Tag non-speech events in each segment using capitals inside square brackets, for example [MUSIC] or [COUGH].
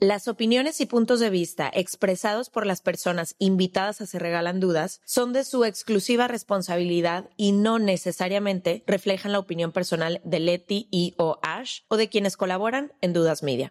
Las opiniones y puntos de vista expresados por las personas invitadas a Se Regalan Dudas son de su exclusiva responsabilidad y no necesariamente reflejan la opinión personal de Leti y o Ash o de quienes colaboran en Dudas Media.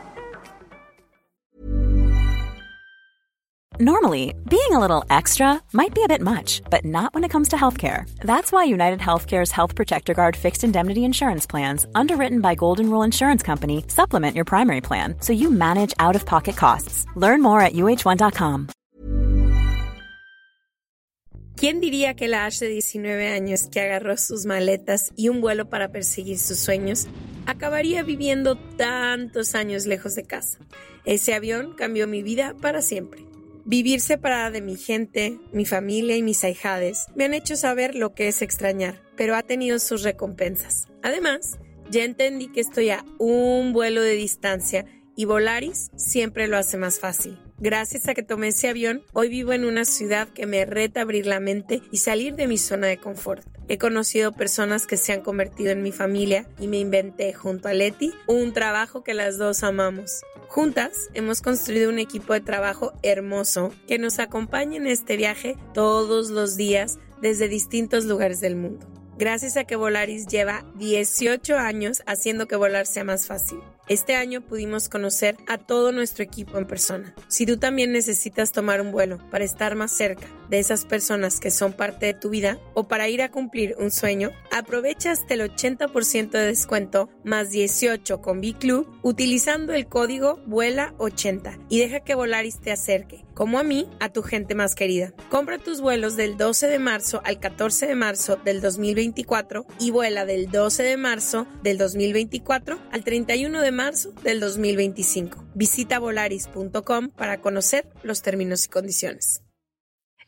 Normally, being a little extra might be a bit much, but not when it comes to healthcare. That's why United Healthcare's Health Protector Guard fixed indemnity insurance plans, underwritten by Golden Rule Insurance Company, supplement your primary plan so you manage out of pocket costs. Learn more at uh1.com. ¿Quién diría que la Ash de 19 años que agarró sus maletas y un vuelo para perseguir sus sueños acabaría viviendo tantos años lejos de casa? Ese avión cambió mi vida para siempre. Vivir separada de mi gente, mi familia y mis ahijades me han hecho saber lo que es extrañar, pero ha tenido sus recompensas. Además, ya entendí que estoy a un vuelo de distancia y Volaris siempre lo hace más fácil. Gracias a que tomé ese avión, hoy vivo en una ciudad que me reta abrir la mente y salir de mi zona de confort. He conocido personas que se han convertido en mi familia y me inventé junto a Leti un trabajo que las dos amamos. Juntas hemos construido un equipo de trabajo hermoso que nos acompaña en este viaje todos los días desde distintos lugares del mundo. Gracias a que Volaris lleva 18 años haciendo que volar sea más fácil. Este año pudimos conocer a todo nuestro equipo en persona. Si tú también necesitas tomar un vuelo para estar más cerca de esas personas que son parte de tu vida o para ir a cumplir un sueño, aprovecha hasta el 80% de descuento más 18 con B-Club utilizando el código VUELA80 y deja que Volaris te acerque, como a mí, a tu gente más querida. Compra tus vuelos del 12 de marzo al 14 de marzo del 2024 y vuela del 12 de marzo del 2024 al 31 de marzo del 2025. Visita volaris.com para conocer los términos y condiciones.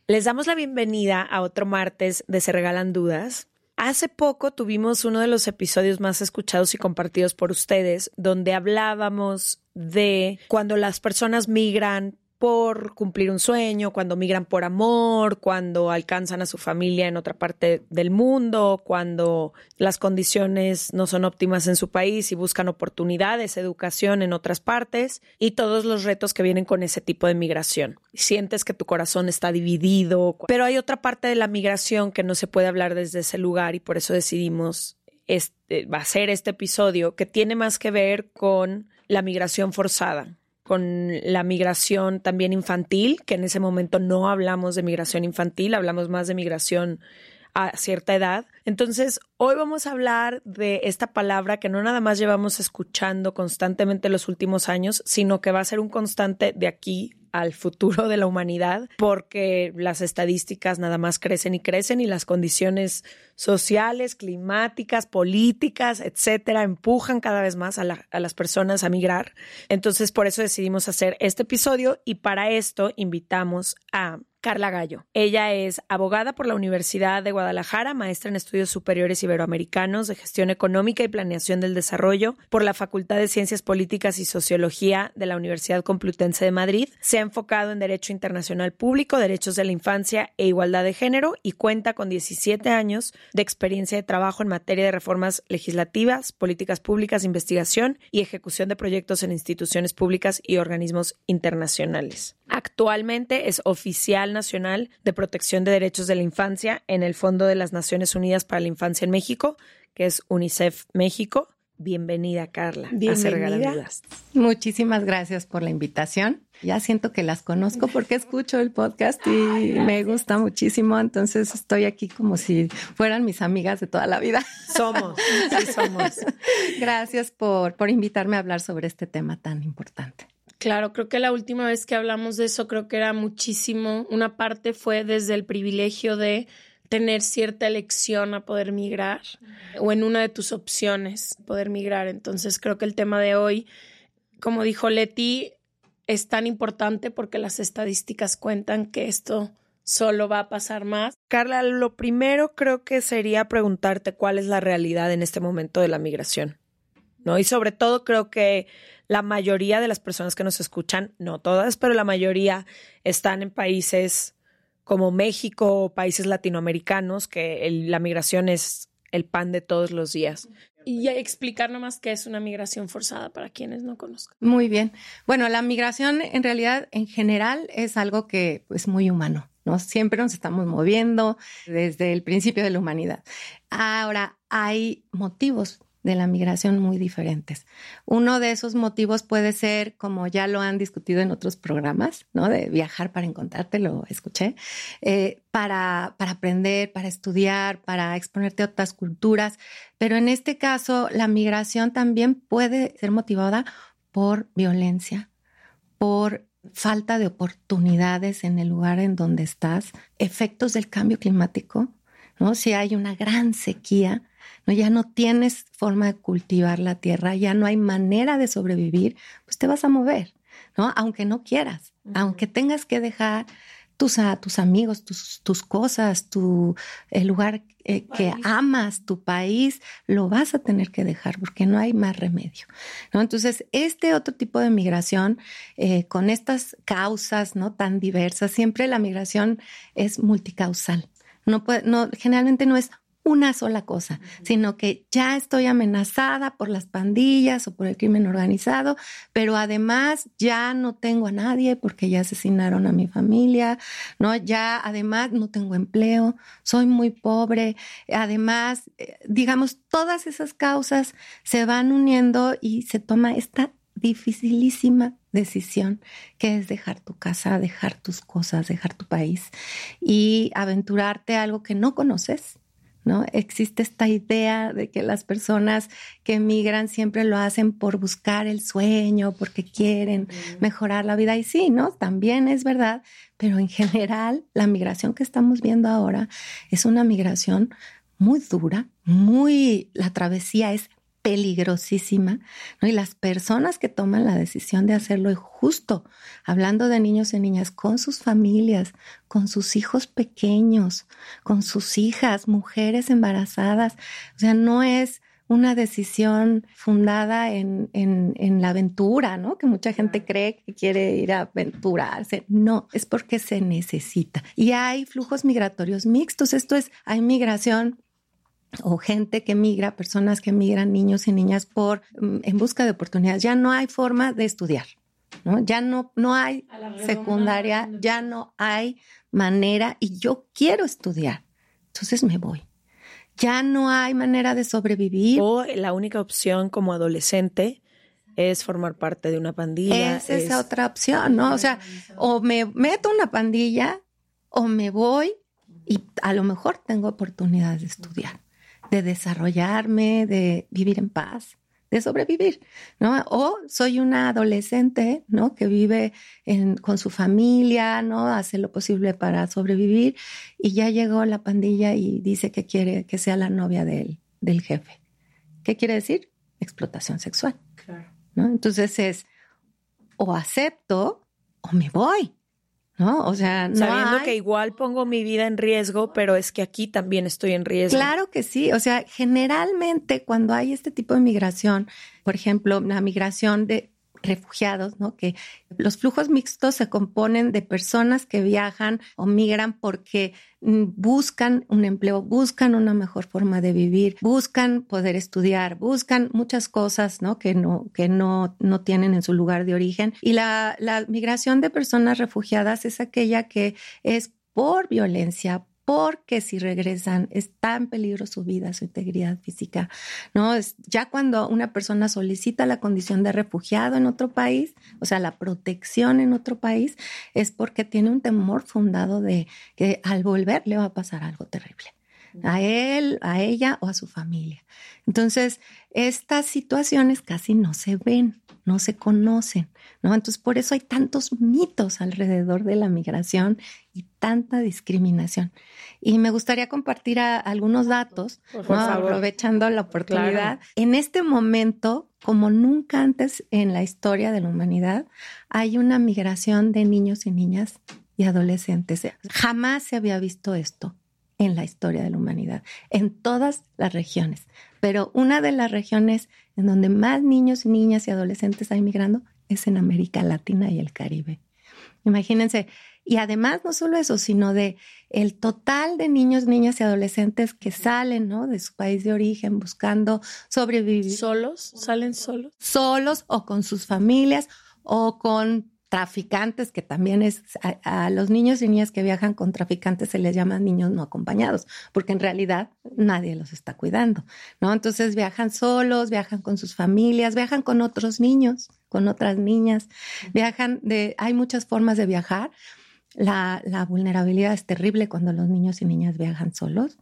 Les damos la bienvenida a otro martes de Se Regalan Dudas. Hace poco tuvimos uno de los episodios más escuchados y compartidos por ustedes, donde hablábamos de cuando las personas migran por cumplir un sueño, cuando migran por amor, cuando alcanzan a su familia en otra parte del mundo, cuando las condiciones no son óptimas en su país y buscan oportunidades, educación en otras partes y todos los retos que vienen con ese tipo de migración. Sientes que tu corazón está dividido, pero hay otra parte de la migración que no se puede hablar desde ese lugar y por eso decidimos este, hacer este episodio que tiene más que ver con la migración forzada con la migración también infantil, que en ese momento no hablamos de migración infantil, hablamos más de migración a cierta edad. Entonces, hoy vamos a hablar de esta palabra que no nada más llevamos escuchando constantemente los últimos años, sino que va a ser un constante de aquí al futuro de la humanidad, porque las estadísticas nada más crecen y crecen y las condiciones sociales, climáticas, políticas, etcétera, empujan cada vez más a, a, las personas a migrar. Entonces, por eso decidimos hacer este episodio y para esto invitamos a Carla Gallo. Ella es abogada por la Universidad de Guadalajara, maestra en estudios superiores iberoamericanos de gestión económica y planeación del desarrollo por la Facultad de Ciencias Políticas y Sociología de la Universidad Complutense de Madrid. Se ha enfocado en Derecho Internacional Público, Derechos de la Infancia e Igualdad de Género y cuenta con 17 años de experiencia de trabajo en materia de reformas legislativas, políticas públicas, investigación y ejecución de proyectos en instituciones públicas y organismos internacionales. Actualmente es oficial nacional de protección de derechos de la infancia en el Fondo de las Naciones Unidas para la Infancia en México, que es UNICEF México. Bienvenida, Carla. Bienvenida. Muchísimas gracias por la invitación. Ya siento que las conozco porque escucho el podcast y me gusta muchísimo. Entonces estoy aquí como si fueran mis amigas de toda la vida. Somos, sí somos. [LAUGHS] Gracias por, por invitarme a hablar sobre este tema tan importante. Claro, creo que la última vez que hablamos de eso, creo que era muchísimo. Una parte fue desde el privilegio de tener cierta elección a poder migrar o en una de tus opciones poder migrar. Entonces creo que el tema de hoy, como dijo Leti, es tan importante porque las estadísticas cuentan que esto solo va a pasar más. Carla, lo primero creo que sería preguntarte cuál es la realidad en este momento de la migración, ¿no? Y sobre todo creo que la mayoría de las personas que nos escuchan, no todas, pero la mayoría están en países como México o países latinoamericanos, que la migración es el pan de todos los días. Y explicar nomás qué es una migración forzada para quienes no conozcan. Muy bien. Bueno, la migración en realidad en general es algo que es pues, muy humano. ¿no? Siempre nos estamos moviendo desde el principio de la humanidad. Ahora, hay motivos de la migración muy diferentes. Uno de esos motivos puede ser, como ya lo han discutido en otros programas, ¿no? De viajar para encontrarte, lo escuché, eh, para, para aprender, para estudiar, para exponerte a otras culturas. Pero en este caso, la migración también puede ser motivada por violencia, por falta de oportunidades en el lugar en donde estás, efectos del cambio climático, ¿no? Si hay una gran sequía, ¿no? Ya no tienes forma de cultivar la tierra, ya no hay manera de sobrevivir, pues te vas a mover, ¿no? Aunque no quieras, aunque tengas que dejar tus, a, tus amigos, tus, tus cosas, tu, el lugar eh, que amas, tu país, lo vas a tener que dejar porque no hay más remedio. ¿no? Entonces, este otro tipo de migración, eh, con estas causas ¿no? tan diversas, siempre la migración es multicausal. No, puede, no, generalmente no es una sola cosa, sino que ya estoy amenazada por las pandillas o por el crimen organizado, pero además ya no tengo a nadie porque ya asesinaron a mi familia, ¿no? Ya además no tengo empleo, soy muy pobre, además, eh, digamos, todas esas causas se van uniendo y se toma esta dificilísima decisión que es dejar tu casa, dejar tus cosas, dejar tu país y aventurarte a algo que no conoces ¿no? Existe esta idea de que las personas que emigran siempre lo hacen por buscar el sueño, porque quieren mejorar la vida. Y sí, ¿no? También es verdad, pero en general la migración que estamos viendo ahora es una migración muy dura, muy, la travesía es peligrosísima, ¿no? Y las personas que toman la decisión de hacerlo es justo, hablando de niños y niñas, con sus familias, con sus hijos pequeños, con sus hijas, mujeres embarazadas. O sea, no es una decisión fundada en, en, en, la aventura, ¿no? Que mucha gente cree que quiere ir a aventurarse. No, es porque se necesita. Y hay flujos migratorios mixtos. Esto es, hay migración o gente que migra, personas que migran, niños y niñas por mm, en busca de oportunidades. Ya no hay forma de estudiar, ¿no? Ya no, no hay secundaria, ya no hay manera y yo quiero estudiar. Entonces me voy. Ya no hay manera de sobrevivir. O la única opción como adolescente es formar parte de una pandilla. Es esa otra opción, ¿no? O sea, o me meto una pandilla o me voy y a lo mejor tengo oportunidades de estudiar de desarrollarme, de vivir en paz, de sobrevivir, ¿no? O soy una adolescente, ¿no? Que vive con su familia, ¿no? Hace lo posible para sobrevivir y ya llegó la pandilla y dice que quiere que sea la novia del, del jefe. ¿Qué quiere decir? Explotación sexual. Claro. ¿no? Entonces es o acepto o me voy. ¿No? O sea, no sabiendo que igual pongo mi vida en riesgo, pero es que aquí también estoy en riesgo. Claro que sí, o sea, generalmente cuando hay este tipo de migración, por ejemplo, la migración de refugiados, ¿no? Que los flujos mixtos se componen de personas que viajan o migran porque mm, buscan un empleo, buscan una mejor forma de vivir, buscan poder estudiar, buscan muchas cosas, ¿no? Que no, que no, no tienen en su lugar de origen. Y la, la migración de personas refugiadas es aquella que es por violencia, porque si regresan está en peligro su vida, su integridad física, ¿no? Es ya cuando una persona solicita la condición de refugiado en otro país, o sea, la protección en otro país, es porque tiene un temor fundado de que al volver le va a pasar algo terrible a él, a ella o a su familia. Entonces, estas situaciones casi no se ven. no se conocen, ¿no? Entonces, por eso hay tantos mitos alrededor de la migración y tanta discriminación. Y me gustaría compartir algunos datos, aprovechando la oportunidad. En este momento, como nunca antes en la historia de la humanidad, hay una migración de niños y niñas y adolescentes. Jamás se había visto esto en la historia de la humanidad, en todas las regiones. Pero una de las regiones en donde más niños niñas y adolescentes hay migrando es en América Latina y el Caribe. Imagínense, y además no solo eso, sino de el total de niños, niñas y adolescentes que salen, ¿no? De su país de origen buscando sobrevivir. ¿Solos? ¿Salen solos? Solos o con sus familias o con traficantes, que también es a, los niños y niñas que viajan con traficantes se les llama niños no acompañados, porque en realidad nadie los está cuidando, ¿no? Entonces viajan solos, viajan con sus familias, viajan con otros niños, con otras niñas, viajan de, hay muchas formas de viajar. La, la vulnerabilidad es terrible cuando los niños y niñas viajan solos.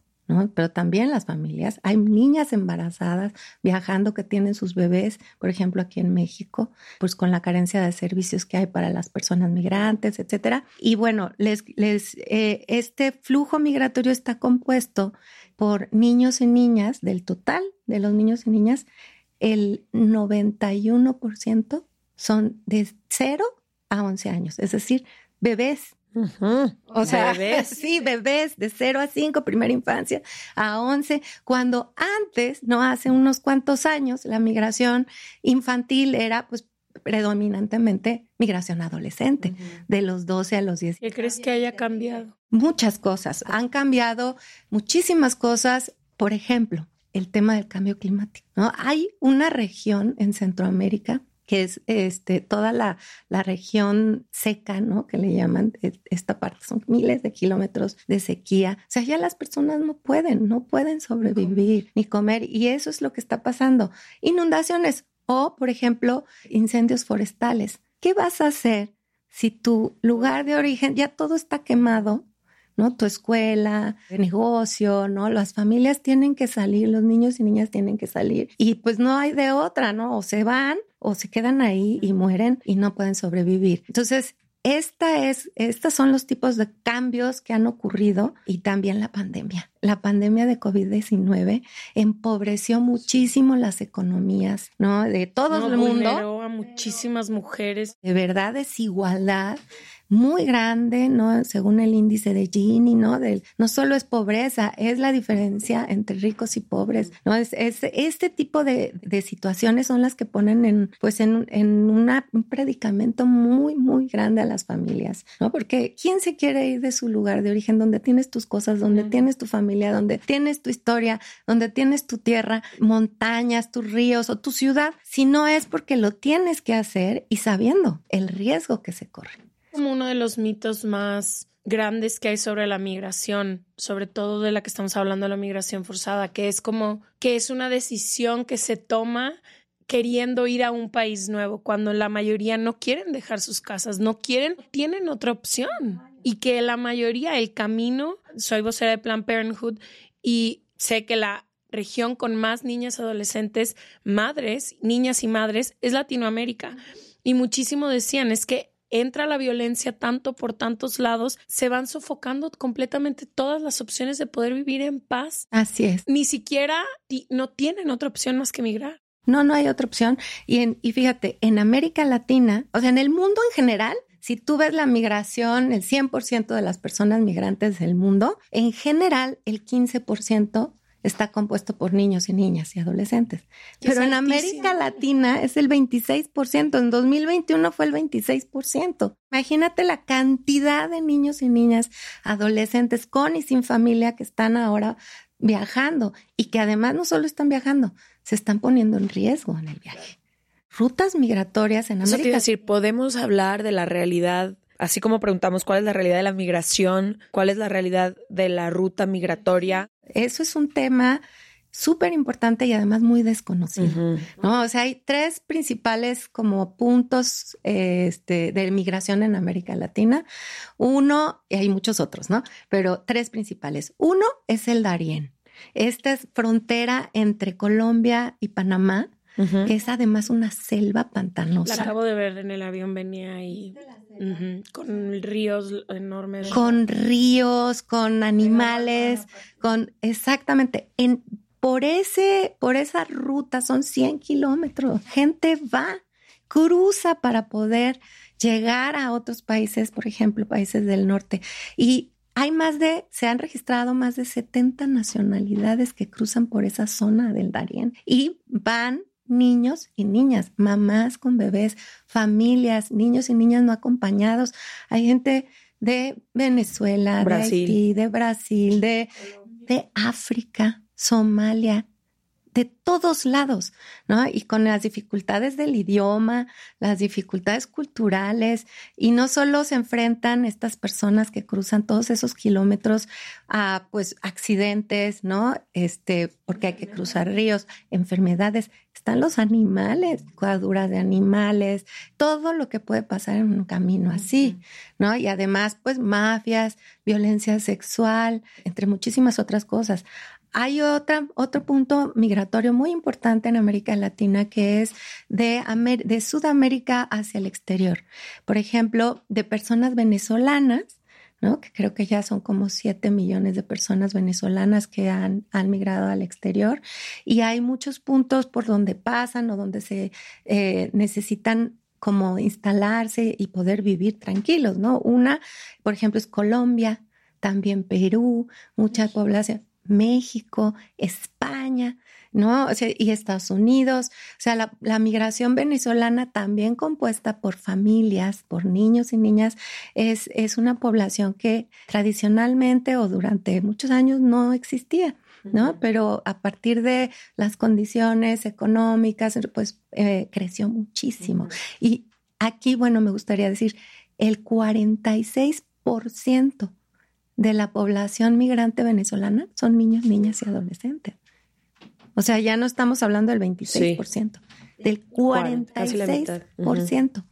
Pero también las familias. Hay niñas embarazadas viajando que tienen sus bebés, por ejemplo, aquí en México, pues con la carencia de servicios que hay para las personas migrantes, etcétera. Y bueno, les, les, eh, este flujo migratorio está compuesto por niños y niñas, del total de los niños y niñas, el 91% son de 0 a 11 años, es decir, bebés o sea, bebés. [LAUGHS] sí, bebés de 0 a 5, primera infancia, a 11, cuando antes, no hace unos cuantos años, la migración infantil era pues predominantemente migración adolescente, de los 12 a los 10. ¿Qué crees que haya cambiado? Muchas cosas, han cambiado muchísimas cosas, por ejemplo, el tema del cambio climático. ¿no? Hay una región en Centroamérica que es este, toda la, la, región seca, ¿no? Que le llaman e, esta parte, son miles de kilómetros de sequía. O sea, ya las personas no pueden, no pueden sobrevivir ni comer y eso es lo que está pasando. Inundaciones o, por ejemplo, incendios forestales. ¿Qué vas a hacer si tu lugar de origen ya todo está quemado? ¿No? Tu escuela, el negocio, ¿no? Las familias tienen que salir, los niños y niñas tienen que salir. Y pues no hay de otra, ¿no? O se van o se quedan ahí y mueren y no pueden sobrevivir. Entonces, esta es, estos son los tipos de cambios que han ocurrido y también la pandemia. La pandemia de COVID-19 empobreció muchísimo las economías, ¿no? De todo el mundo. a muchísimas mujeres. De verdad, desigualdad muy grande, ¿no? Según el índice de Gini, ¿no? Del, no solo es pobreza, es la diferencia entre ricos y pobres, ¿no? Es, este tipo de, situaciones son las que ponen en, pues en, en una, un predicamento muy, muy grande a las familias, ¿no? Porque ¿quién se quiere ir de su lugar de origen donde tienes tus cosas, donde tienes tu familia, donde tienes tu historia, donde tienes tu tierra, montañas, tus ríos o tu ciudad, si no es porque lo tienes que hacer y sabiendo el riesgo que se corre? Como uno de los mitos más grandes que hay sobre la migración, sobre todo de la que estamos hablando, la migración forzada, que es como que es una decisión que se toma queriendo ir a un país nuevo, cuando la mayoría no quieren dejar sus casas, no quieren, tienen otra opción. Y que la mayoría, el camino, soy vocera de Plan Parenthood y sé que la región con más niñas, adolescentes, madres, niñas y madres es Latinoamérica. Y muchísimo decían, es que entra la violencia tanto por tantos lados, se van sofocando completamente todas las opciones de poder vivir en paz. Así es. Ni siquiera no tienen otra opción más que emigrar. No, no hay otra opción. Y, en, y fíjate, en América Latina, o sea, en el mundo en general, si tú ves la migración, el 100% de las personas migrantes del mundo, en general el 15% está compuesto por niños y niñas y adolescentes. Pero en América Latina es el 26%, en 2021 fue el 26%. Imagínate la cantidad de niños y niñas adolescentes con y sin familia que están ahora viajando y que además no solo están viajando, se están poniendo en riesgo en el viaje. Rutas migratorias en América. Eso decir, podemos hablar de la realidad Así como preguntamos cuál es la realidad de la migración, cuál es la realidad de la ruta migratoria. Eso es un tema súper importante y además muy desconocido, ¿no? O sea, hay tres principales como puntos este, de migración en América Latina. Uno, y hay muchos otros, ¿no? Pero tres principales. Uno es el Darién. Esta es frontera entre Colombia y Panamá que es además una selva pantanosa. La acabo de ver en el avión, venía ahí con ríos enormes. Con ríos, con animales, con exactamente. En, por, ese, por esa ruta son 100 kilómetros. Gente va, cruza para poder llegar a otros países, por ejemplo, países del norte. Y hay más de, se han registrado más de 70 nacionalidades que cruzan por esa zona del Darién y van niños y niñas, mamás con bebés, familias, niños y niñas no acompañados. Hay gente de Venezuela, de Haití, de Brasil, de, de África, Somalia, de todos lados, ¿no? Y con las dificultades del idioma, las dificultades culturales, y no solo se enfrentan estas personas que cruzan todos esos kilómetros a, pues, accidentes, ¿no? Este, porque hay que cruzar ríos, enfermedades, están los animales, cuaduras de animales, todo lo que puede pasar en un camino así, ¿no? Y además, pues, mafias, violencia sexual, entre muchísimas otras cosas. Hay otra, otro punto migratorio muy importante en América Latina que es de, de Sudamérica hacia el exterior. Por ejemplo, de personas venezolanas, ¿no? que creo que ya son como 7 millones de personas venezolanas que han, han, migrado al exterior. Y hay muchos puntos por donde pasan o donde se eh, necesitan como instalarse y poder vivir tranquilos, ¿no? Una, por ejemplo, es Colombia, también Perú, mucha población. México, España, ¿no? y Estados Unidos. O sea, la, migración venezolana también compuesta por familias, por niños y niñas, es, es una población que tradicionalmente o durante muchos años no existía. ¿no? Pero a partir de las condiciones económicas, pues eh, creció muchísimo. Y aquí, bueno, me gustaría decir, el 46% de la población migrante venezolana son niños, niñas y adolescentes. O sea, ya no estamos hablando del 26%, del 46%.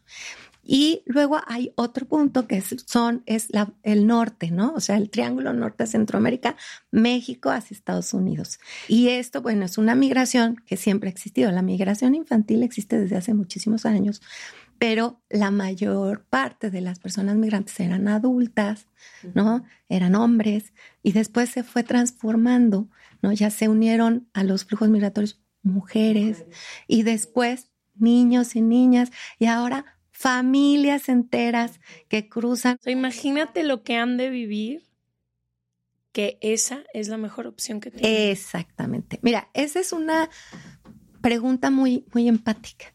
Y luego hay otro punto que son, es la, el norte, ¿no? O sea, el triángulo norte de Centroamérica, México hacia Estados Unidos. Y esto, bueno, es una migración que siempre ha existido. La migración infantil existe desde hace muchísimos años, pero la mayor parte de las personas migrantes eran adultas, ¿no? Eran hombres y después se fue transformando, ¿no? Ya se unieron a los flujos migratorios mujeres y después niños y niñas y ahora familias enteras que cruzan. imagínate lo que han de vivir que esa es la mejor opción que tienen. Exactamente. Mira, esa es una pregunta muy muy empática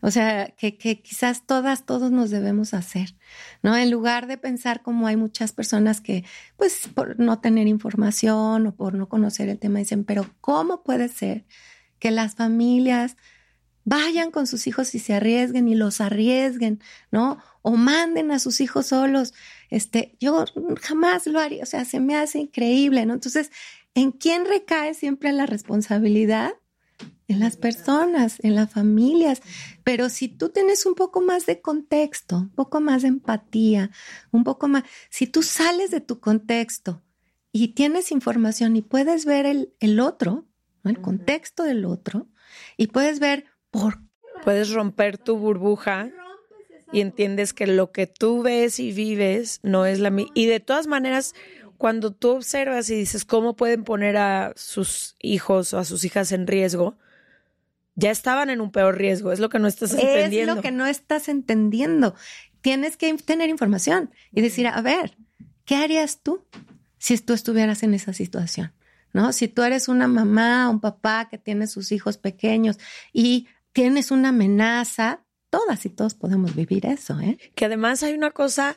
o sea, que, quizás todas, todos nos debemos hacer, ¿no? En lugar de pensar como hay muchas personas que, pues, por no tener información o por no conocer el tema, dicen, pero ¿cómo puede ser que las familias vayan con sus hijos y se arriesguen y los arriesguen, ¿no? O manden a sus hijos solos. Este, yo jamás lo haría, o sea, se me hace increíble, ¿no? Entonces, ¿en quién recae siempre la responsabilidad? En las personas, en las familias. Pero si tú tienes un poco más de contexto, un poco más de empatía, un poco más, si tú sales de tu contexto y tienes información y puedes ver el, el otro, el contexto del otro, y puedes ver por Puedes romper tu burbuja y entiendes que lo que tú ves y vives no es la misma. Y de todas maneras, cuando tú observas y dices cómo pueden poner a sus hijos o a sus hijas en riesgo, ya estaban en un peor riesgo. Es lo que no estás entendiendo. Es lo que no estás entendiendo. Tienes que tener información y decir, a ver, ¿qué harías tú si tú estuvieras en esa situación? ¿No? Si tú eres una mamá, un papá que tiene sus hijos pequeños y tienes una amenaza, todas y todos podemos vivir eso, ¿eh? Que además hay una cosa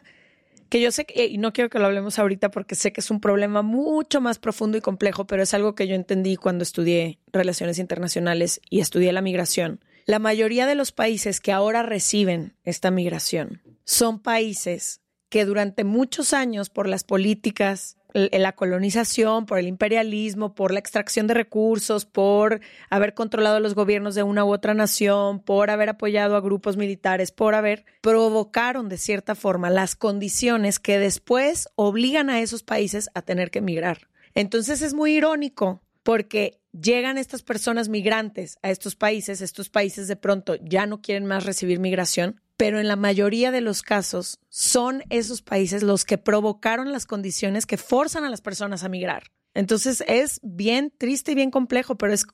que yo sé que, y no quiero que lo hablemos ahorita porque sé que es un problema mucho más profundo y complejo, pero es algo que yo entendí cuando estudié relaciones internacionales y estudié la migración. La mayoría de los países que ahora reciben esta migración son países que durante muchos años por las políticas la colonización, por el imperialismo, por la extracción de recursos, por haber controlado los gobiernos de una u otra nación, por haber apoyado a grupos militares, por haber provocaron de cierta forma las condiciones que después obligan a esos países a tener que emigrar. Entonces es muy irónico porque llegan estas personas migrantes a estos países, estos países de pronto ya no quieren más recibir migración, pero en la mayoría de los casos son esos países los que provocaron las condiciones que forzan a las personas a migrar. Entonces es bien triste y bien complejo, pero es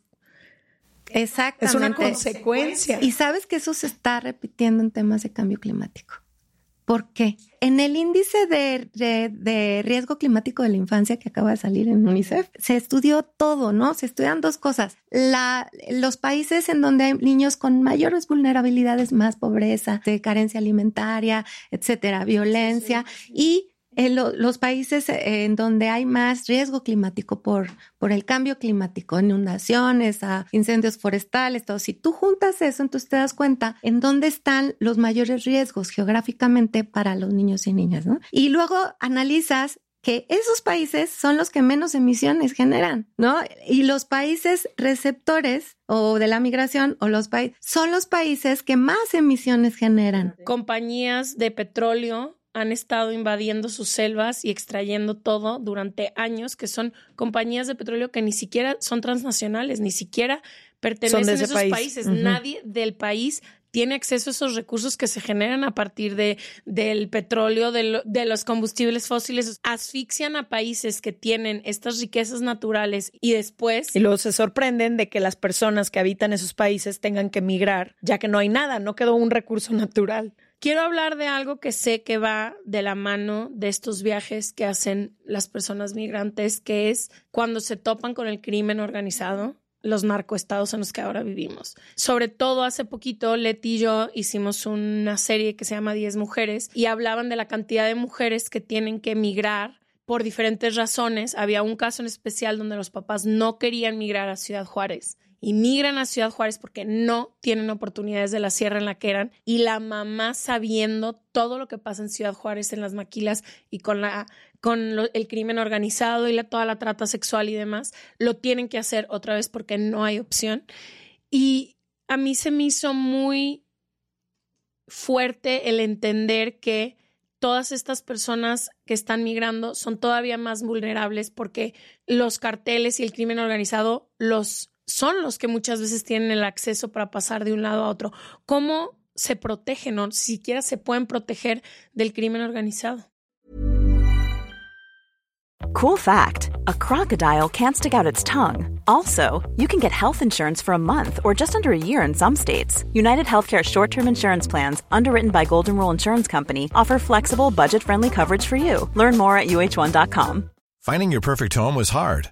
Exactamente. Es una consecuencia. Y sabes que eso se está repitiendo en temas de cambio climático. ¿Por qué? En el índice de, riesgo climático de la infancia que acaba de salir en UNICEF, se estudió todo, ¿no? Se estudian dos cosas. los países en donde hay niños con mayores vulnerabilidades, más pobreza, de carencia alimentaria, etcétera, violencia y los países eh, en donde hay más riesgo climático por, el cambio climático, inundaciones, a incendios forestales, todo. Si tú juntas eso, entonces te das cuenta en dónde están los mayores riesgos geográficamente para los niños y niñas, ¿no? Y luego analizas que esos países son los que menos emisiones generan, ¿no? Y los países receptores o de la migración o los países son los países que más emisiones generan. Compañías de petróleo han estado invadiendo sus selvas y extrayendo todo durante años, que son compañías de petróleo que ni siquiera son transnacionales, ni siquiera pertenecen a esos países. Nadie del país tiene acceso a esos recursos que se generan a partir de, del petróleo, de, de, los combustibles fósiles, asfixian a países que tienen estas riquezas naturales y después... Y luego se sorprenden de que las personas que habitan esos países tengan que migrar, ya que no hay nada, no quedó un recurso natural. Quiero hablar de algo que sé que va de la mano de estos viajes que hacen las personas migrantes, que es cuando se topan con el crimen organizado, los narcoestados en los que ahora vivimos. Sobre todo hace poquito, Leti y yo hicimos una serie que se llama Diez mujeres y hablaban de la cantidad de mujeres que tienen que emigrar por diferentes razones. Había un caso en especial donde los papás no querían migrar a Ciudad Juárez y migran a Ciudad Juárez porque no tienen oportunidades de la sierra en la que eran y la mamá sabiendo todo lo que pasa en Ciudad Juárez en las maquilas y con la con el crimen organizado y toda la trata sexual y demás, lo tienen que hacer otra vez porque no hay opción. Y a mí se me hizo muy fuerte el entender que todas estas personas que están migrando son todavía más vulnerables porque los carteles y el crimen organizado los son los que muchas veces tienen el acceso para pasar de un lado a otro. ¿Cómo se protegen o siquiera se pueden proteger del crimen organizado? Cool fact a crocodile can't stick out its tongue. Also, you can get health insurance for a month or just under a year in some states. United Healthcare short term insurance plans, underwritten by Golden Rule Insurance Company, offer flexible, budget friendly coverage for you. Learn more at uh1.com. Finding your perfect home was hard,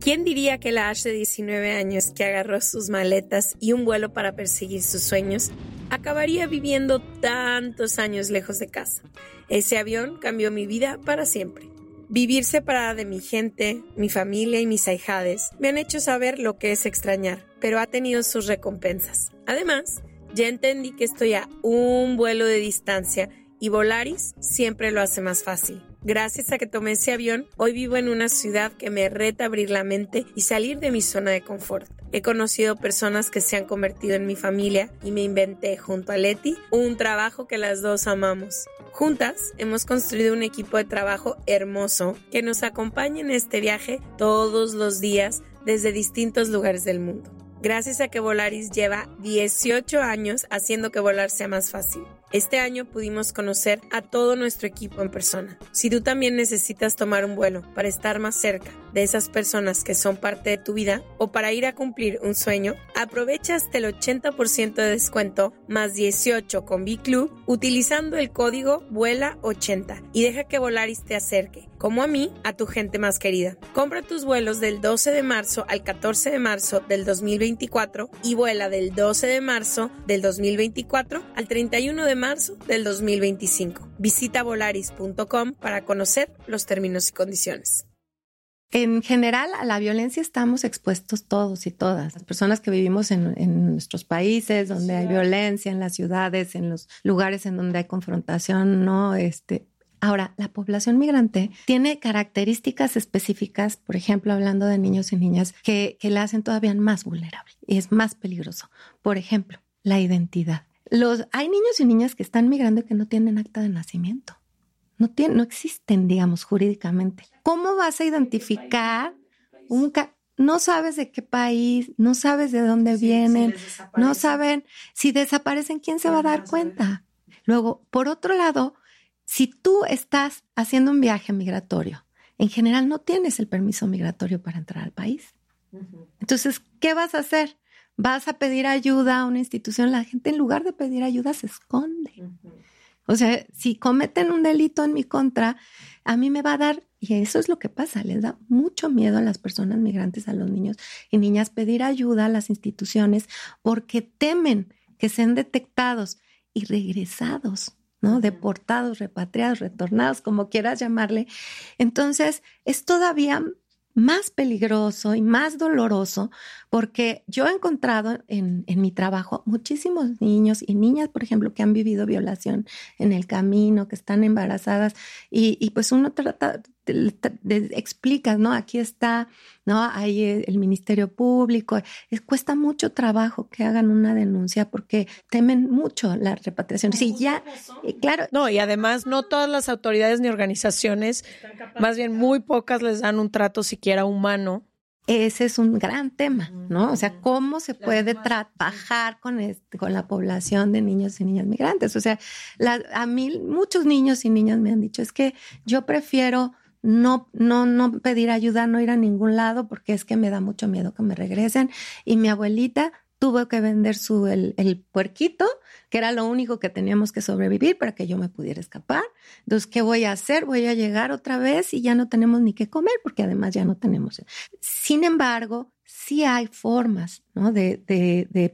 ¿Quién diría que la Ash de 19 años que agarró sus maletas y un vuelo para perseguir sus sueños acabaría viviendo tantos años lejos de casa? Ese avión cambió mi vida para siempre. Vivir separada de mi gente, mi familia y mis ahijades me han hecho saber lo que es extrañar, pero ha tenido sus recompensas. Además, ya entendí que estoy a un vuelo de distancia y Volaris siempre lo hace más fácil. Gracias a que tomé ese avión, hoy vivo en una ciudad que me reta abrir la mente y salir de mi zona de confort. He conocido personas que se han convertido en mi familia y me inventé junto a Leti un trabajo que las dos amamos. Juntas hemos construido un equipo de trabajo hermoso que nos acompaña en este viaje todos los días desde distintos lugares del mundo. Gracias a que Volaris lleva 18 años haciendo que volar sea más fácil. Este año pudimos conocer a todo nuestro equipo en persona. Si tú también necesitas tomar un vuelo para estar más cerca de esas personas que son parte de tu vida o para ir a cumplir un sueño, aprovecha hasta el 80% de descuento más 18 con B-Club utilizando el código VUELA80 y deja que Volaris te acerque, como a mí, a tu gente más querida. Compra tus vuelos del 12 de marzo al 14 de marzo del 2024 y vuela del 12 de marzo del 2024 al 31 de marzo del 2025. Visita volaris.com para conocer los términos y condiciones. En general, a la violencia estamos expuestos todos y todas. Las personas que vivimos en, en, nuestros países, donde hay violencia, en las ciudades, en los lugares en donde hay confrontación, ¿no? Este, Ahora, la población migrante tiene características específicas, por ejemplo, hablando de niños y niñas, que, que la hacen todavía más vulnerable y es más peligroso. Por ejemplo, la identidad. Los, hay niños y niñas que están migrando y que no tienen acta de nacimiento. No, tienen, no existen, digamos, jurídicamente. ¿Cómo vas a identificar un... No sabes de qué país, no sabes de dónde vienen, no saben si desaparecen, ¿quién se va a dar cuenta? Luego, por otro lado, si tú estás haciendo un viaje migratorio, en general no tienes el permiso migratorio para entrar al país. Entonces, ¿qué vas a hacer? Vas a pedir ayuda a una institución. La gente en lugar de pedir ayuda se esconde. O sea, si cometen un delito en mi contra, a mí me va a dar, y eso es lo que pasa, les da mucho miedo a las personas migrantes, a los niños y niñas pedir ayuda a las instituciones porque temen que sean detectados y regresados. ¿No? Deportados, repatriados, retornados, como quieras llamarle. Entonces, es todavía más peligroso y más doloroso porque yo he encontrado en, en, mi trabajo muchísimos niños y niñas, por ejemplo, que han vivido violación en el camino, que están embarazadas y, y pues uno trata, explicas, ¿no? Aquí está, ¿no? Hay el Ministerio Público. Es, cuesta mucho trabajo que hagan una denuncia porque temen mucho la repatriación. Sí, ya, claro. No, y además no todas las autoridades ni organizaciones, más bien muy pocas les dan un trato siquiera humano ese es un gran tema, ¿no? O sea, cómo se puede trabajar con, este, con la población de niños y niñas migrantes. O sea, a mí muchos niños y niñas me han dicho, es que yo prefiero no, no, no pedir ayuda, no ir a ningún lado porque es que me da mucho miedo que me regresen. Y mi abuelita tuvo que vender su, el, el, puerquito, que era lo único que teníamos que sobrevivir para que yo me pudiera escapar. Entonces, ¿qué voy a hacer? Voy a llegar otra vez y ya no tenemos ni qué comer porque además ya no tenemos. Sin embargo, sí hay formas ¿no? de,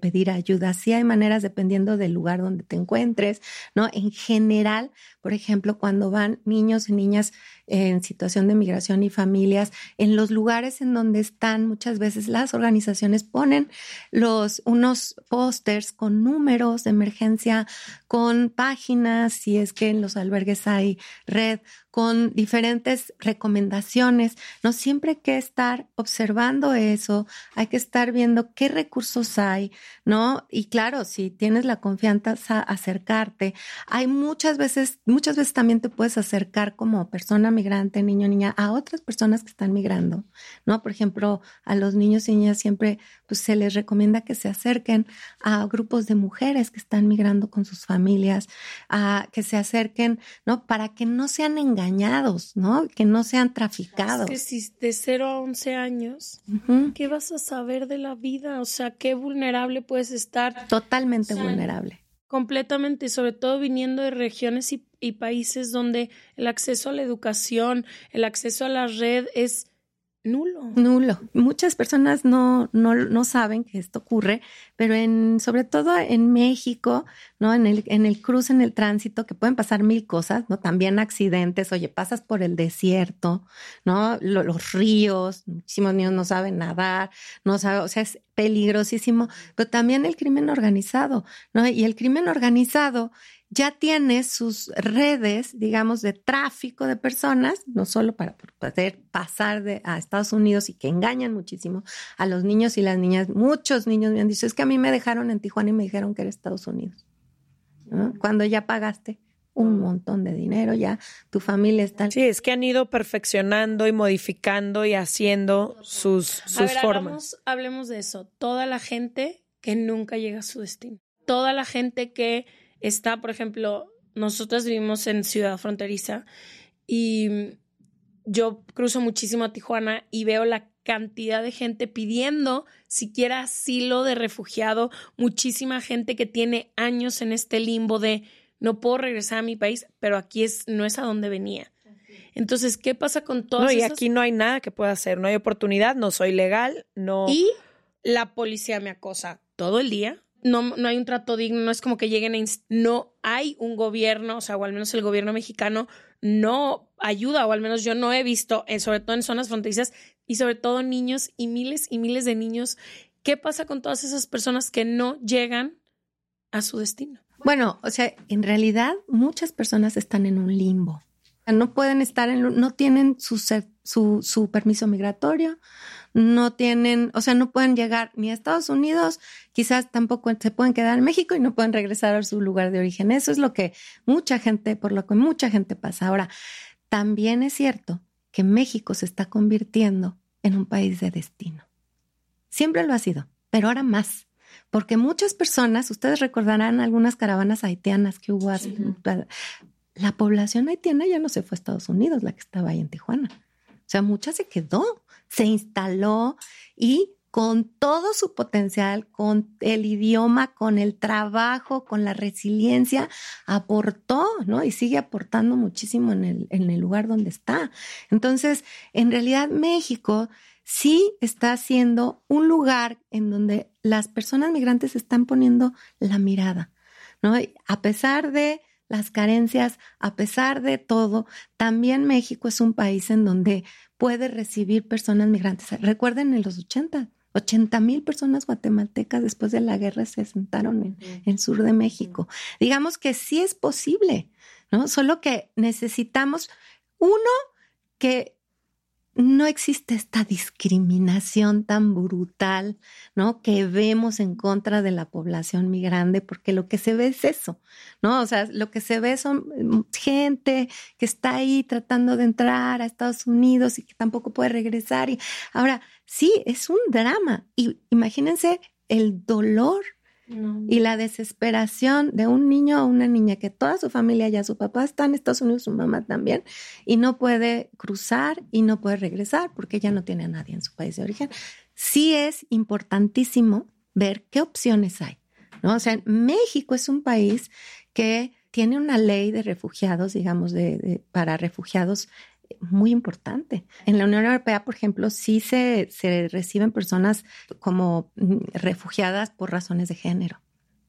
pedir ayuda, sí hay maneras dependiendo del lugar donde te encuentres, ¿no? En general, por ejemplo, cuando van niños y niñas en situación de migración y familias, en los lugares en donde están, muchas veces las organizaciones ponen los, unos pósters con números de emergencia, con páginas, si es que en los albergues hay red, con diferentes recomendaciones. No siempre hay que estar observando eso, hay que estar viendo qué recursos hay, ¿no? Y claro, si tienes la confianza, acercarte. Hay muchas veces, muchas veces también te puedes acercar como persona migrante, niño, niña, a otras personas que están migrando, ¿no? Por ejemplo, a los niños y niñas siempre pues, se les recomienda que se acerquen a grupos de mujeres que están migrando con sus familias, a que se acerquen, ¿no? Para que no sean engañados ¿no? Que no sean traficados. Es que si de 0 a 11 años, ¿qué vas a saber de la vida? O sea, qué vulnerable puedes estar. Totalmente vulnerable. Completamente, sobre todo viniendo de regiones y, y países donde el acceso a la educación, el acceso a la red es nulo. Nulo. Muchas personas no, no, no saben que esto ocurre, pero en, sobre todo en México, ¿no? En el, en el cruce, en el tránsito, que pueden pasar mil cosas, ¿no? También accidentes, oye, pasas por el desierto, ¿no? los ríos, muchísimos niños no saben nadar, no saben, o sea, es peligrosísimo, pero también el crimen organizado, ¿no? Y el crimen organizado ya tiene sus redes, digamos, de tráfico de personas, no solo para poder pasar de, a Estados Unidos y que engañan muchísimo a los niños y las niñas. Muchos niños me han dicho, es que a mí me dejaron en Tijuana y me dijeron que era Estados Unidos. Cuando ya pagaste un montón de dinero, ya tu familia está. Sí, es que han ido perfeccionando y modificando y haciendo sus, sus formas. hablemos de eso. Toda la gente que nunca llega a su destino. Toda la gente que está, por ejemplo, nosotros vivimos en Ciudad Fronteriza y yo cruzo muchísimo a Tijuana y veo la cantidad de gente pidiendo siquiera asilo de refugiado, muchísima gente que tiene años en este limbo de no puedo regresar a mi país, pero aquí es no es a donde venía. Entonces, ¿qué pasa con todos No, y aquí no hay nada que pueda hacer, no hay oportunidad, no soy legal, no Y la policía me acosa todo el día no, no hay un trato digno, no es como que lleguen a... No hay un gobierno, o sea, o al menos el gobierno mexicano no ayuda, o al menos yo no he visto, eh, sobre todo en zonas fronterizas y sobre todo niños y miles y miles de niños. ¿Qué pasa con todas esas personas que no llegan a su destino? Bueno, o sea, en realidad muchas personas están en un limbo. No pueden estar en, no tienen su, su, su permiso migratorio, no tienen, o sea, no pueden llegar ni a Estados Unidos, quizás tampoco se pueden quedar en México y no pueden regresar a su lugar de origen. Eso es lo que mucha gente, por lo que mucha gente pasa. Ahora, también es cierto que México se está convirtiendo en un país de destino. Siempre lo ha sido, pero ahora más. Porque muchas personas, ustedes recordarán algunas caravanas haitianas que hubo hace, la población haitiana ya no se fue a Estados Unidos, la que estaba ahí en Tijuana. O sea, mucha se quedó se instaló y con todo su potencial, con el idioma, con el trabajo, con la resiliencia, aportó, ¿no? Y sigue aportando muchísimo en el, lugar donde está. Entonces, en realidad México sí está siendo un lugar en donde las personas migrantes están poniendo la mirada, ¿no? A pesar de las carencias, a pesar de todo, también México es un país en donde puede recibir personas migrantes. Recuerden en los 80, 80 mil personas guatemaltecas después de la guerra se sentaron en el sur de México. Digamos que sí es posible, ¿no? Solo que necesitamos, uno, que no existe esta discriminación tan brutal, ¿no? Que vemos en contra de la población migrante, porque lo que se ve es eso, ¿no? O sea, lo que se ve son mm, gente que está ahí tratando de entrar a Estados Unidos y que tampoco puede regresar. Y ahora, sí, es un drama. Y imagínense el dolor y la desesperación de un niño o una niña que toda su familia ya su papá está en Estados Unidos, su mamá también, y no puede cruzar y no puede regresar porque ya no tiene a nadie en su país de origen. Sí es importantísimo ver qué opciones hay. ¿no? O sea, México es un país que tiene una ley de refugiados, digamos, de, para refugiados muy importante. En la Unión Europea, por ejemplo, sí se, se reciben personas como mm, refugiadas por razones de género,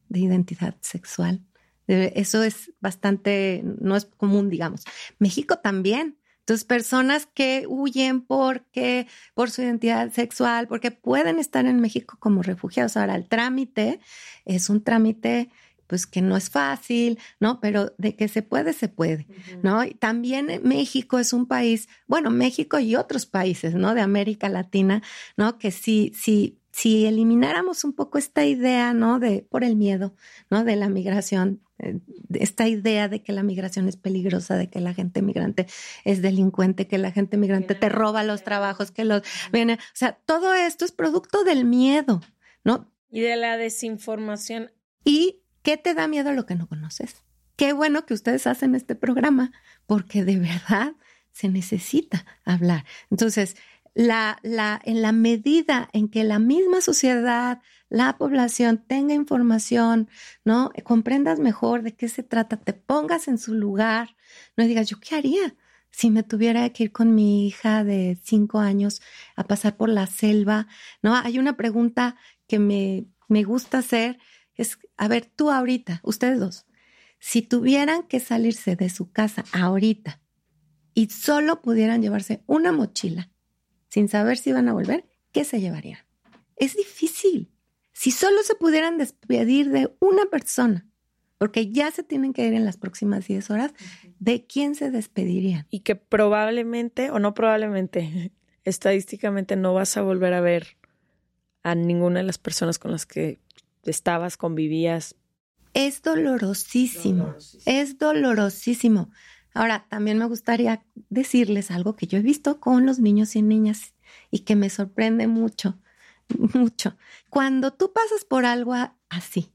de identidad sexual. Eso es bastante, no es común, digamos. México también. Entonces, personas que huyen porque, por su identidad sexual, porque pueden estar en México como refugiados. Ahora, el trámite es un trámite pues que no es fácil, ¿no? Pero de que se puede, se puede, ¿no? Y también México es un país, bueno, México y otros países, ¿no? De América Latina, ¿no? Que sí, sí, si elimináramos un poco esta idea, ¿no? De, por el miedo, ¿no? De la migración, eh, esta idea de que la migración es peligrosa, de que la gente migrante es delincuente, que la gente migrante te roba los trabajos, que los viene, o sea, todo esto es producto del miedo, ¿no? Y de la desinformación. Y ¿Qué te da miedo lo que no conoces? Qué bueno que ustedes hacen este programa, porque de verdad se necesita hablar. Entonces, la, la, en la medida en que la misma sociedad, la población tenga información, ¿no? Comprendas mejor de qué se trata, te pongas en su lugar, no digas, ¿yo qué haría? Si me tuviera que ir con mi hija de cinco años a pasar por la selva, ¿no? Hay una pregunta que me, me gusta hacer es, a ver, tú ahorita, ustedes dos, si tuvieran que salirse de su casa ahorita y solo pudieran llevarse una mochila sin saber si iban a volver, ¿qué se llevarían? Es difícil. Si solo se pudieran despedir de una persona, porque ya se tienen que ir en las próximas 10 horas, ¿de quién se despedirían? Y que probablemente, o no probablemente, [LAUGHS] estadísticamente no vas a volver a ver a ninguna de las personas con las que estabas, convivías. Es dolorosísimo, es dolorosísimo. Ahora, también me gustaría decirles algo que yo he visto con los niños y niñas y que me sorprende mucho, [LAUGHS] mucho. Cuando tú pasas por algo así,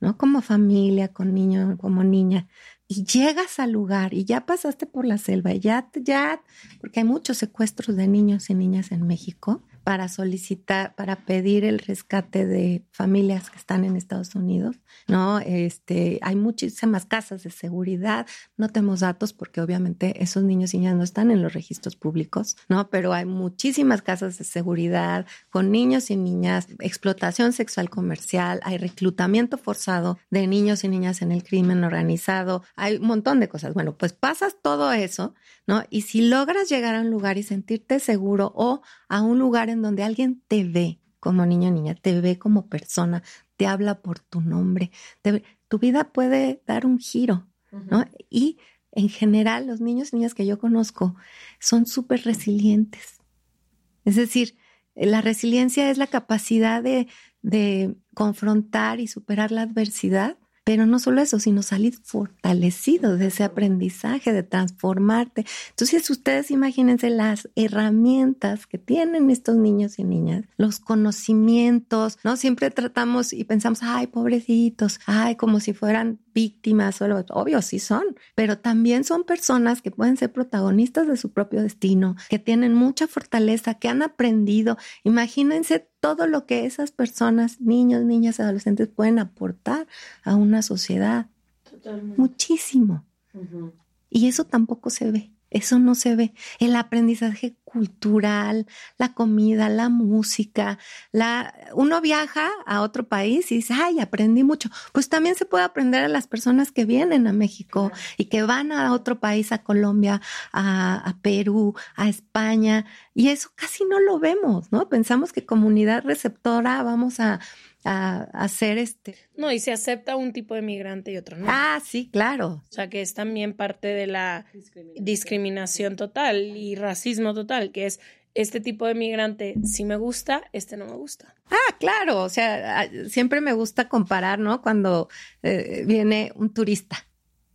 ¿no? Como familia, con niño, como niña, y llegas al lugar y ya pasaste por la selva, y ya, ya, porque hay muchos secuestros de niños y niñas en México, para solicitar, para pedir el rescate de familias que están en Estados Unidos, ¿no? Este, hay muchísimas casas de seguridad, no tenemos datos porque obviamente esos niños y niñas no están en los registros públicos, ¿no? Pero hay muchísimas casas de seguridad con niños y niñas, explotación sexual comercial, hay reclutamiento forzado de niños y niñas en el crimen organizado, hay un montón de cosas. Bueno, pues pasas todo eso, ¿no? Y si logras llegar a un lugar y sentirte seguro o a un lugar en donde alguien te ve como niño o niña, te ve como persona, te habla por tu nombre, tu vida puede dar un giro, ¿no? Y en general, los niños y niñas que yo conozco son súper resilientes. Es decir, la resiliencia es la capacidad de, de confrontar y superar la adversidad pero no solo eso, sino salir fortalecido de ese aprendizaje, de transformarte. Entonces, ustedes imagínense las herramientas que tienen estos niños y niñas, los conocimientos, ¿no? Siempre tratamos y pensamos, ay, pobrecitos, ay, como si fueran víctimas, solo, obvio, sí son, pero también son personas que pueden ser protagonistas de su propio destino, que tienen mucha fortaleza, que han aprendido. Imagínense todo lo que esas personas, niños, niñas, adolescentes pueden aportar a una sociedad. Muchísimo. Y eso tampoco se ve. Eso no se ve. El aprendizaje cultural, la comida, la música, la uno viaja a otro país y dice, "Ay, aprendí mucho." Pues también se puede aprender a las personas que vienen a México y que van a otro país, a Colombia, a, a Perú, a España, y eso casi no lo vemos, ¿no? Pensamos que comunidad receptora vamos a a, hacer este. No, y se acepta un tipo de migrante y otro no. Ah, sí, claro. O sea, que es también parte de la discriminación, total y racismo total, que es este tipo de migrante sí me gusta, este no me gusta. Ah, claro, o sea, siempre me gusta comparar, ¿no? Cuando eh, viene un turista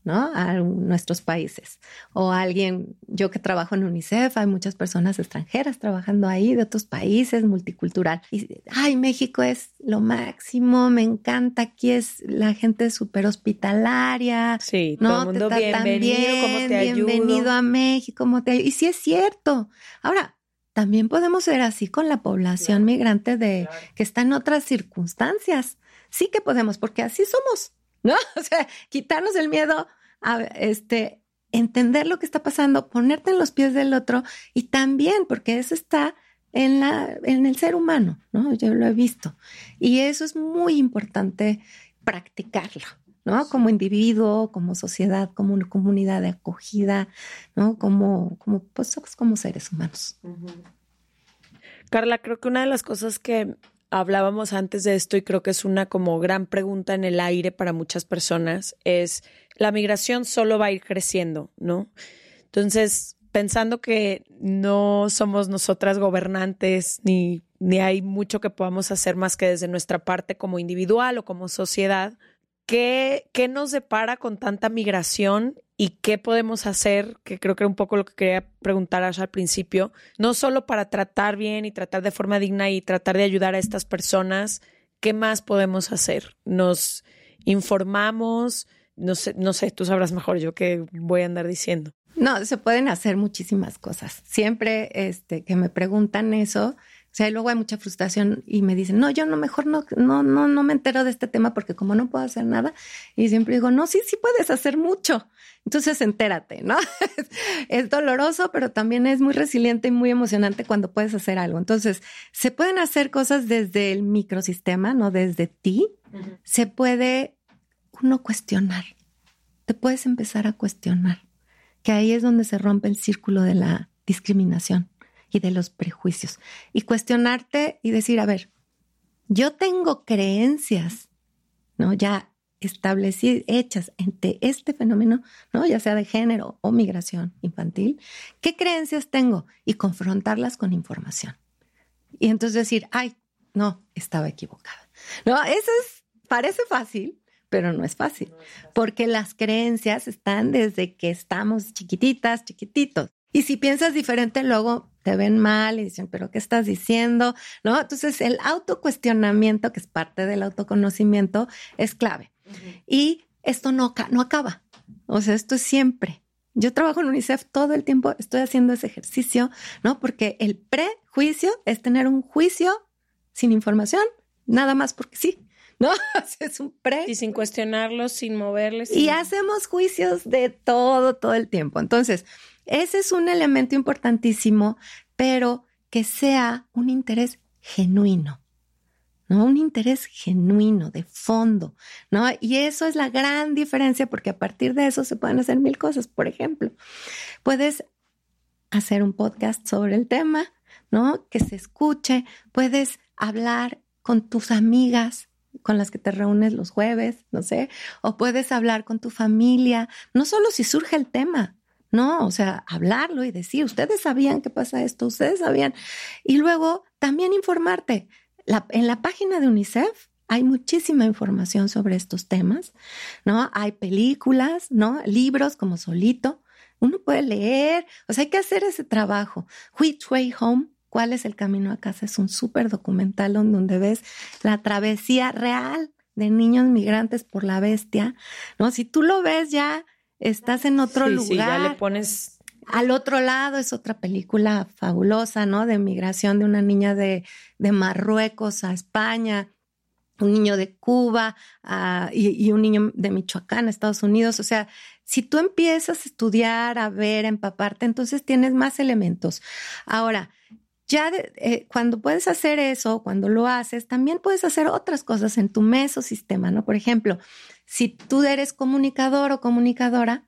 ¿no? A nuestros países. O alguien, yo que trabajo en UNICEF, hay muchas personas extranjeras trabajando ahí de otros países, multicultural. Y, ay, México es lo máximo, me encanta, aquí es la gente súper hospitalaria. Sí, ¿no? todo el mundo bienvenido, ¿cómo te Bienvenido a México, ¿cómo te Y sí es cierto. Ahora, también podemos ser así con la población migrante de que está en otras circunstancias. Sí que podemos, porque así somos. ¿no? [LAUGHS] O sea, quitarnos el miedo a este, entender lo que está pasando, ponerte en los pies del otro y también, porque eso está en, la, en el ser humano, ¿no? Yo lo he visto. Y eso es muy importante practicarlo, ¿no? Como individuo, como sociedad, como una comunidad de acogida, ¿no? Como, como, pues, como seres humanos. Carla, creo que una de las cosas que hablábamos antes de esto y creo que es una como gran pregunta en el aire para muchas personas, es la migración solo va a ir creciendo, ¿no? Entonces, pensando que no somos nosotras gobernantes ni, ni hay mucho que podamos hacer más que desde nuestra parte como individual o como sociedad, ¿qué, qué nos depara con tanta migración y qué podemos hacer, que creo que era un poco lo que quería preguntar al principio, no solo para tratar bien y tratar de forma digna y tratar de ayudar a estas personas, ¿qué más podemos hacer? ¿Nos informamos? No sé, no sé, tú sabrás mejor yo qué voy a andar diciendo. No, se pueden hacer muchísimas cosas. Siempre este, que me preguntan eso, o sea, luego hay mucha frustración y me dicen, no, yo no, mejor no, no, no, no me entero de este tema porque como no puedo hacer nada. Y siempre digo, no, sí, sí puedes hacer mucho. Entonces entérate, ¿no? [LAUGHS] es doloroso, pero también es muy resiliente y muy emocionante cuando puedes hacer algo. Entonces, se pueden hacer cosas desde el microsistema, no desde ti. Se puede uno cuestionar. Te puedes empezar a cuestionar, que ahí es donde se rompe el círculo de la discriminación y de los prejuicios. Y cuestionarte y decir, a ver, yo tengo creencias, ¿no? Ya establecidas, hechas entre este fenómeno, ¿no? ya sea de género o migración infantil, ¿qué creencias tengo? Y confrontarlas con información. Y entonces decir, ay, no, estaba equivocada. No, eso es, parece fácil, pero no es fácil, porque las creencias están desde que estamos chiquititas, chiquititos. Y si piensas diferente, luego te ven mal y dicen, pero ¿qué estás diciendo? ¿No? Entonces, el autocuestionamiento, que es parte del autoconocimiento, es clave. Y esto no, no acaba. O sea, esto es siempre. Yo trabajo en UNICEF todo el tiempo, estoy haciendo ese ejercicio, ¿no? Porque el prejuicio es tener un juicio sin información, nada más porque sí. [LAUGHS] ¿no? [LAUGHS] es un pre. Y sin cuestionarlos, sin moverles. Y hacemos juicios de todo, todo el tiempo. Entonces, ese es un elemento importantísimo, pero que sea un interés genuino. ¿no? Un interés genuino, de fondo, ¿no? Y eso es la gran diferencia porque a partir de eso se pueden hacer mil cosas. Por ejemplo, puedes hacer un podcast sobre el tema, ¿no? Que se escuche, puedes hablar con tus amigas con las que te reúnes los jueves, no sé, o puedes hablar con tu familia, no solo si surge el tema, no, o sea, hablarlo y decir, ustedes sabían que pasa esto, ustedes sabían. Y luego también informarte. en la página de UNICEF hay muchísima información sobre estos temas, ¿no? Hay películas, ¿no? Libros como Solito. Uno puede leer, o sea, hay que hacer ese trabajo. Which Way Home ¿Cuál es el camino a casa? Es un súper documental donde ves la travesía real de niños migrantes por la bestia, ¿no? Si tú lo ves ya, estás en otro lugar. Sí, ya le pones... Al otro lado es otra película fabulosa, ¿no? De migración de una niña de, de Marruecos a España, un niño de Cuba y, y, un niño de Michoacán, Estados Unidos. O sea, si tú empiezas a estudiar, a ver, a empaparte, entonces tienes más elementos. Ahora, ya eh, cuando puedes hacer eso, cuando lo haces, también puedes hacer otras cosas en tu mesosistema, ¿no? Por ejemplo, si tú eres comunicador o comunicadora,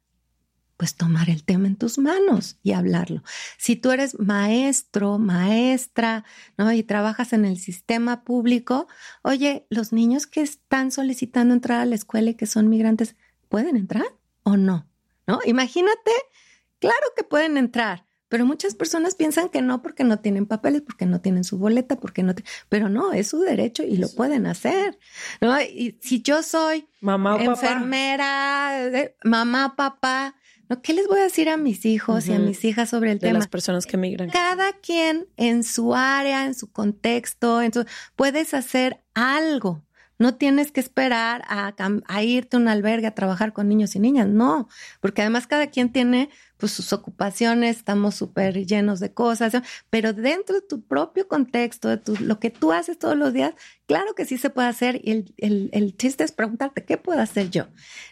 pues tomar el tema en tus manos y hablarlo. Si tú eres maestro, maestra, ¿no? Y trabajas en el sistema público, oye, los niños que están solicitando entrar a la escuela y que son migrantes, ¿pueden entrar o no? ¿No? Imagínate, claro que pueden entrar, pero muchas personas piensan que no porque no tienen papeles, porque no tienen su boleta, porque no, pero no, es su derecho y lo pueden hacer. ¿no? Y si yo soy mamá enfermera, eh, mamá, papá, ¿no? ¿qué les voy a decir a mis hijos y a mis hijas sobre el tema? De las personas que migran. Cada quien en su área, en su contexto, en puedes hacer algo. No tienes que esperar a, a, irte a un albergue a trabajar con niños y niñas, no, porque además cada quien tiene pues sus ocupaciones, estamos súper llenos de cosas, pero dentro de tu propio contexto, de tu, lo que tú haces todos los días, claro que sí se puede hacer y el, el, el chiste es preguntarte, ¿qué puedo hacer yo?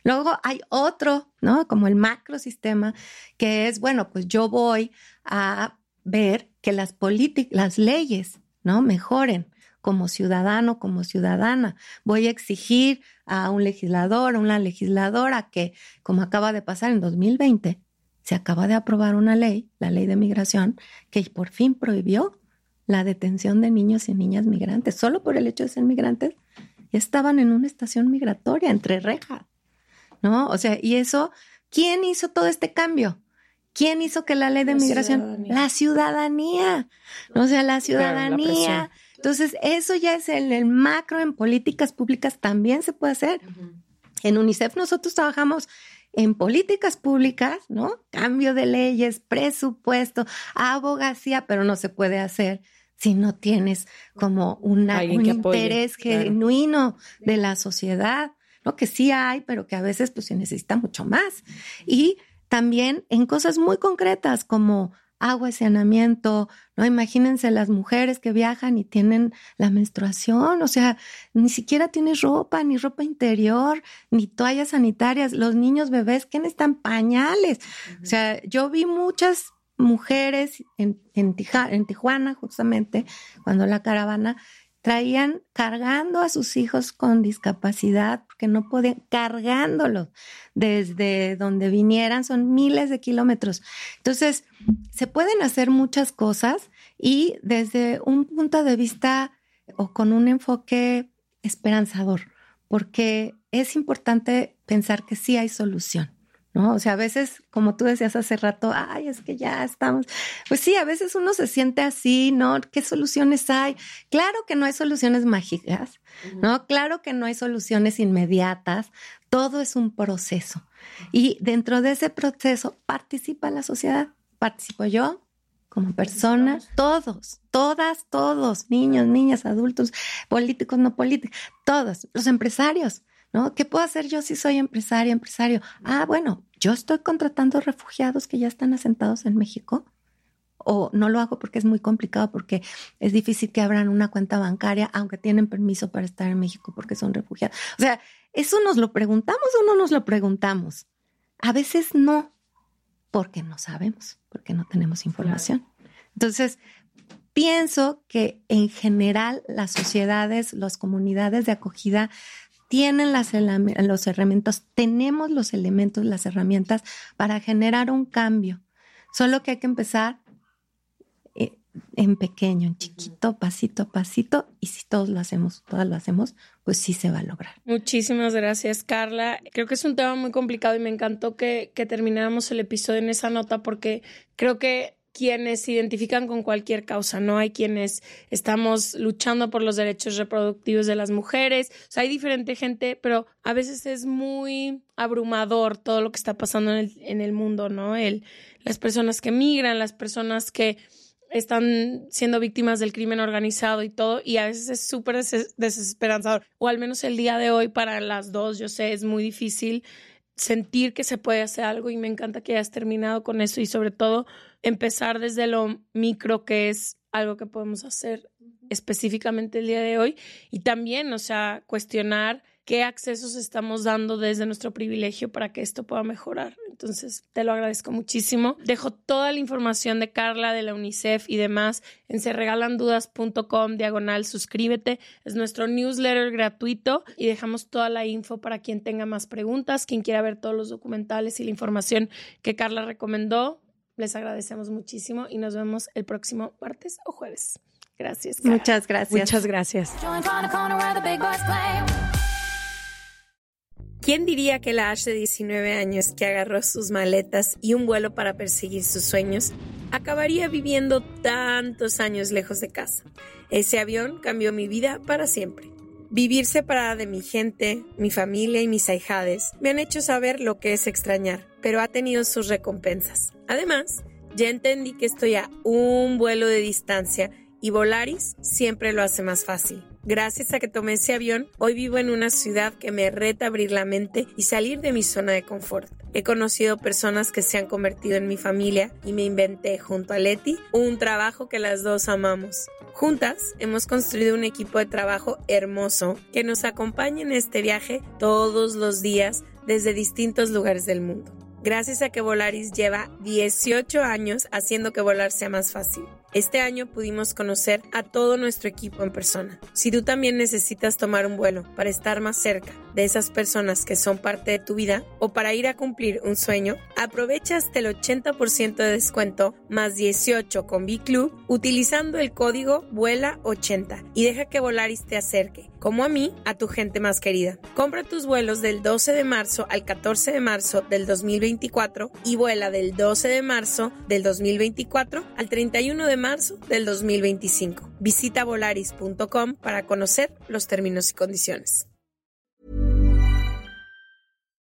Luego hay otro, ¿no? Como el macrosistema, que es, bueno, pues yo voy a ver que las políticas, las leyes, ¿no? Mejoren como ciudadano, como ciudadana. Voy a exigir a un legislador, a una legisladora que, como acaba de pasar en 2020, se acaba de aprobar una ley, la ley de migración, que por fin prohibió la detención de niños y niñas migrantes, solo por el hecho de ser migrantes, estaban en una estación migratoria entre rejas, ¿no? O sea, y eso, ¿quién hizo todo este cambio? ¿Quién hizo que la ley de migración? La ciudadanía. O sea, la ciudadanía. Entonces, eso ya es el macro, en políticas públicas también se puede hacer. En UNICEF nosotros trabajamos en políticas públicas, ¿no? Cambio de leyes, presupuesto, abogacía, pero no se puede hacer si no tienes como una, un interés genuino de la sociedad, ¿no? Que sí hay, pero que a veces pues se necesita mucho más. Y también en cosas muy concretas como agua y saneamiento, ¿no? Imagínense las mujeres que viajan y tienen la menstruación, o sea, ni siquiera tienes ropa, ni ropa interior, ni toallas sanitarias, los niños bebés que necesitan pañales. O sea, yo vi muchas mujeres en, en, en Tijuana, justamente, cuando la caravana traían cargando a sus hijos con discapacidad porque no podían, cargándolos desde donde vinieran, son miles de kilómetros. Entonces, se pueden hacer muchas cosas y desde un punto de vista o con un enfoque esperanzador, porque es importante pensar que sí hay solución. ¿No? O sea, a veces, como tú decías hace rato, ay, es que ya estamos. Pues sí, a veces uno se siente así, ¿no? ¿Qué soluciones hay? Claro que no hay soluciones mágicas, ¿no? Claro que no hay soluciones inmediatas. Todo es un proceso. Y dentro de ese proceso participa la sociedad. Participo yo, como persona, todos, todas, todos, niños, niñas, adultos, políticos, no políticos, todos, los empresarios, ¿no? ¿Qué puedo hacer yo si soy empresario, empresario? Ah, bueno, yo estoy contratando refugiados que ya están asentados en México o no lo hago porque es muy complicado, porque es difícil que abran una cuenta bancaria, aunque tienen permiso para estar en México porque son refugiados. O sea, ¿eso nos lo preguntamos o no nos lo preguntamos? A veces no, porque no sabemos, porque no tenemos información. Entonces, pienso que en general las sociedades, las comunidades de acogida tienen las los herramientas, tenemos los elementos, las herramientas para generar un cambio. Solo que hay que empezar en pequeño, en chiquito, pasito a pasito, y si todos lo hacemos, todas lo hacemos, pues sí se va a lograr. Muchísimas gracias, Carla. Creo que es un tema muy complicado y me encantó que, que termináramos el episodio en esa nota porque creo que quienes se identifican con cualquier causa, ¿no? Hay quienes estamos luchando por los derechos reproductivos de las mujeres, o sea, hay diferente gente, pero a veces es muy abrumador todo lo que está pasando en el, en el mundo, ¿no? El, las personas que migran, las personas que están siendo víctimas del crimen organizado y todo, y a veces es súper desesperanzador, o al menos el día de hoy para las dos, yo sé, es muy difícil sentir que se puede hacer algo y me encanta que hayas terminado con eso y sobre todo empezar desde lo micro que es algo que podemos hacer específicamente el día de hoy y también, o sea, cuestionar qué accesos estamos dando desde nuestro privilegio para que esto pueda mejorar. Entonces, te lo agradezco muchísimo. Dejo toda la información de Carla, de la UNICEF y demás en serregalandudas.com, diagonal, suscríbete. Es nuestro newsletter gratuito y dejamos toda la info para quien tenga más preguntas, quien quiera ver todos los documentales y la información que Carla recomendó. Les agradecemos muchísimo y nos vemos el próximo martes o jueves. Gracias. Muchas gracias. Muchas gracias. ¿Quién diría que la Ash de 19 años que agarró sus maletas y un vuelo para perseguir sus sueños acabaría viviendo tantos años lejos de casa? Ese avión cambió mi vida para siempre. Vivir separada de mi gente, mi familia y mis ahijades me han hecho saber lo que es extrañar, pero ha tenido sus recompensas. Además, ya entendí que estoy a un vuelo de distancia y Volaris siempre lo hace más fácil. Gracias a que tomé ese avión, hoy vivo en una ciudad que me reta abrir la mente y salir de mi zona de confort. He conocido personas que se han convertido en mi familia y me inventé junto a Leti un trabajo que las dos amamos. Juntas hemos construido un equipo de trabajo hermoso que nos acompaña en este viaje todos los días desde distintos lugares del mundo. Gracias a que Volaris lleva 18 años haciendo que volar sea más fácil. Este año pudimos conocer a todo nuestro equipo en persona. Si tú también necesitas tomar un vuelo para estar más cerca de esas personas que son parte de tu vida o para ir a cumplir un sueño, aprovecha hasta el 80% de descuento más 18 con B-Club utilizando el código VUELA80 y deja que Volaris te acerque, como a mí, a tu gente más querida. Compra tus vuelos del 12 de marzo al 14 de marzo del 2024 y vuela del 12 de marzo del 2024 al 31 de marzo del 2025. Visita volaris.com para conocer los términos y condiciones.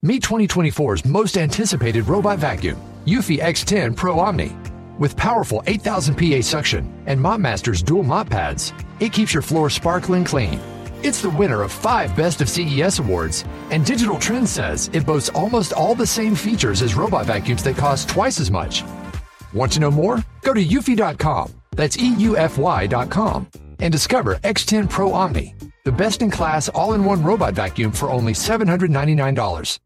Meet 2024's most anticipated robot vacuum, Eufy X10 Pro Omni. With powerful 8000 PA suction and MopMaster's dual mop pads, it keeps your floor sparkling clean. It's the winner of five Best of CES awards, and Digital Trends says it boasts almost all the same features as robot vacuums that cost twice as much. Want to know more? Go to eufy.com, that's EUFY.com, and discover X10 Pro Omni, the best in class all in one robot vacuum for only $799.